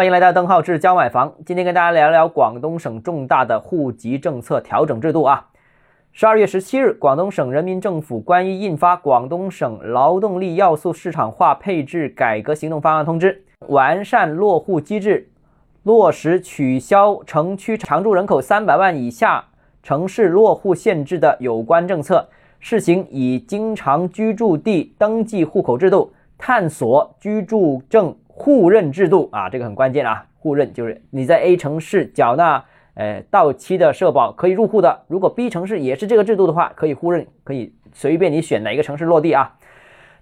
欢迎来到邓浩志教买房。今天跟大家聊聊广东省重大的户籍政策调整制度啊。十二月十七日，广东省人民政府关于印发《广东省劳动力要素市场化配置改革行动方案通知》，完善落户机制，落实取消城区常住人口三百万以下城市落户限制的有关政策，试行以经常居住地登记户口制度，探索居住证。互认制度啊，这个很关键啊！互认就是你在 A 城市缴纳呃到期的社保可以入户的，如果 B 城市也是这个制度的话，可以互认，可以随便你选哪一个城市落地啊。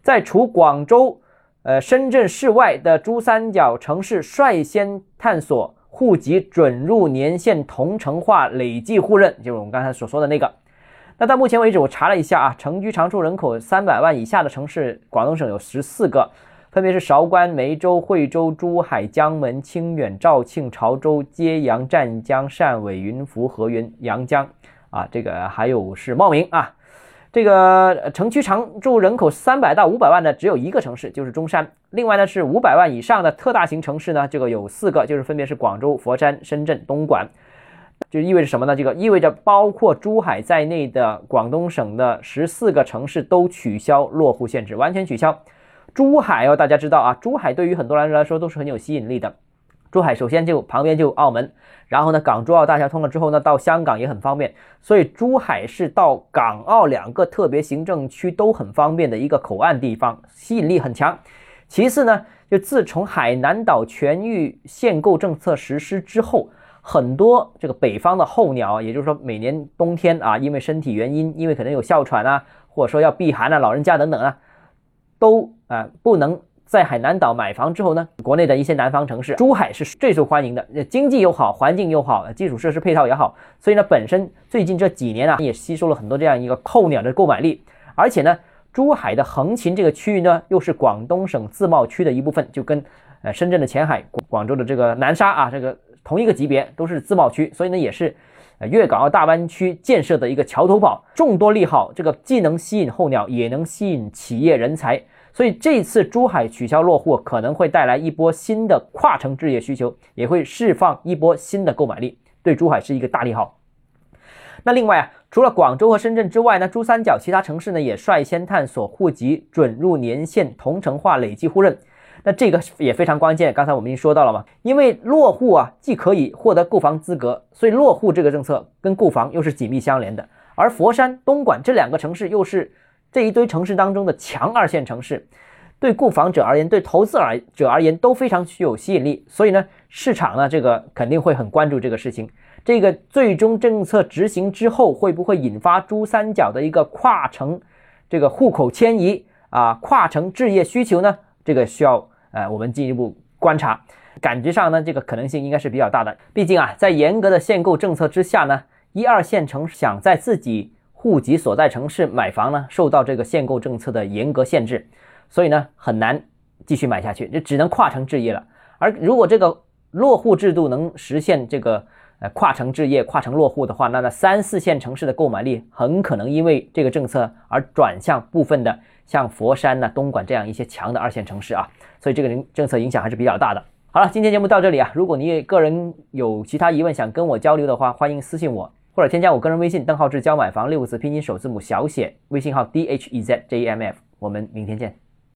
在除广州、呃深圳市外的珠三角城市率先探索户籍准入年限同城化累计互认，就是我们刚才所说的那个。那到目前为止，我查了一下啊，城居常住人口三百万以下的城市，广东省有十四个。分别是韶关、梅州、惠州、珠海、江门、清远、肇庆、潮州、揭阳、湛江、汕尾、云浮、河源、阳江啊，这个还有是茂名啊。这个城区常住人口三百到五百万的只有一个城市，就是中山。另外呢是五百万以上的特大型城市呢，这个有四个，就是分别是广州、佛山、深圳、东莞。就意味着什么呢？这个意味着包括珠海在内的广东省的十四个城市都取消落户限制，完全取消。珠海哦，大家知道啊，珠海对于很多人来说都是很有吸引力的。珠海首先就旁边就澳门，然后呢，港珠澳大桥通了之后呢，到香港也很方便，所以珠海是到港澳两个特别行政区都很方便的一个口岸地方，吸引力很强。其次呢，就自从海南岛全域限购政策实施之后，很多这个北方的候鸟，也就是说每年冬天啊，因为身体原因，因为可能有哮喘啊，或者说要避寒啊，老人家等等啊。都啊不能在海南岛买房之后呢，国内的一些南方城市，珠海是最受欢迎的，经济又好，环境又好，基础设施配套也好，所以呢，本身最近这几年啊，也吸收了很多这样一个候鸟的购买力，而且呢，珠海的横琴这个区域呢，又是广东省自贸区的一部分，就跟呃深圳的前海、广州的这个南沙啊，这个同一个级别，都是自贸区，所以呢，也是。粤港澳大湾区建设的一个桥头堡，众多利好，这个既能吸引候鸟，也能吸引企业人才，所以这次珠海取消落户，可能会带来一波新的跨城置业需求，也会释放一波新的购买力，对珠海是一个大利好。那另外啊，除了广州和深圳之外呢，珠三角其他城市呢也率先探索户籍准入年限同城化累计互认。那这个也非常关键，刚才我们已经说到了嘛，因为落户啊，既可以获得购房资格，所以落户这个政策跟购房又是紧密相连的。而佛山、东莞这两个城市又是这一堆城市当中的强二线城市，对购房者而言，对投资而者而言都非常具有吸引力。所以呢，市场呢这个肯定会很关注这个事情。这个最终政策执行之后，会不会引发珠三角的一个跨城这个户口迁移啊，跨城置业需求呢？这个需要呃我们进一步观察，感觉上呢这个可能性应该是比较大的。毕竟啊，在严格的限购政策之下呢，一二线城市想在自己户籍所在城市买房呢，受到这个限购政策的严格限制，所以呢很难继续买下去，就只能跨城置业了。而如果这个落户制度能实现这个呃跨城置业、跨城落户的话，那那三四线城市的购买力很可能因为这个政策而转向部分的。像佛山呢、东莞这样一些强的二线城市啊，所以这个政策影响还是比较大的。好了，今天节目到这里啊，如果你个人有其他疑问想跟我交流的话，欢迎私信我或者添加我个人微信邓浩志教买房六个字拼音首字母小写，微信号 d h e z j m f，我们明天见。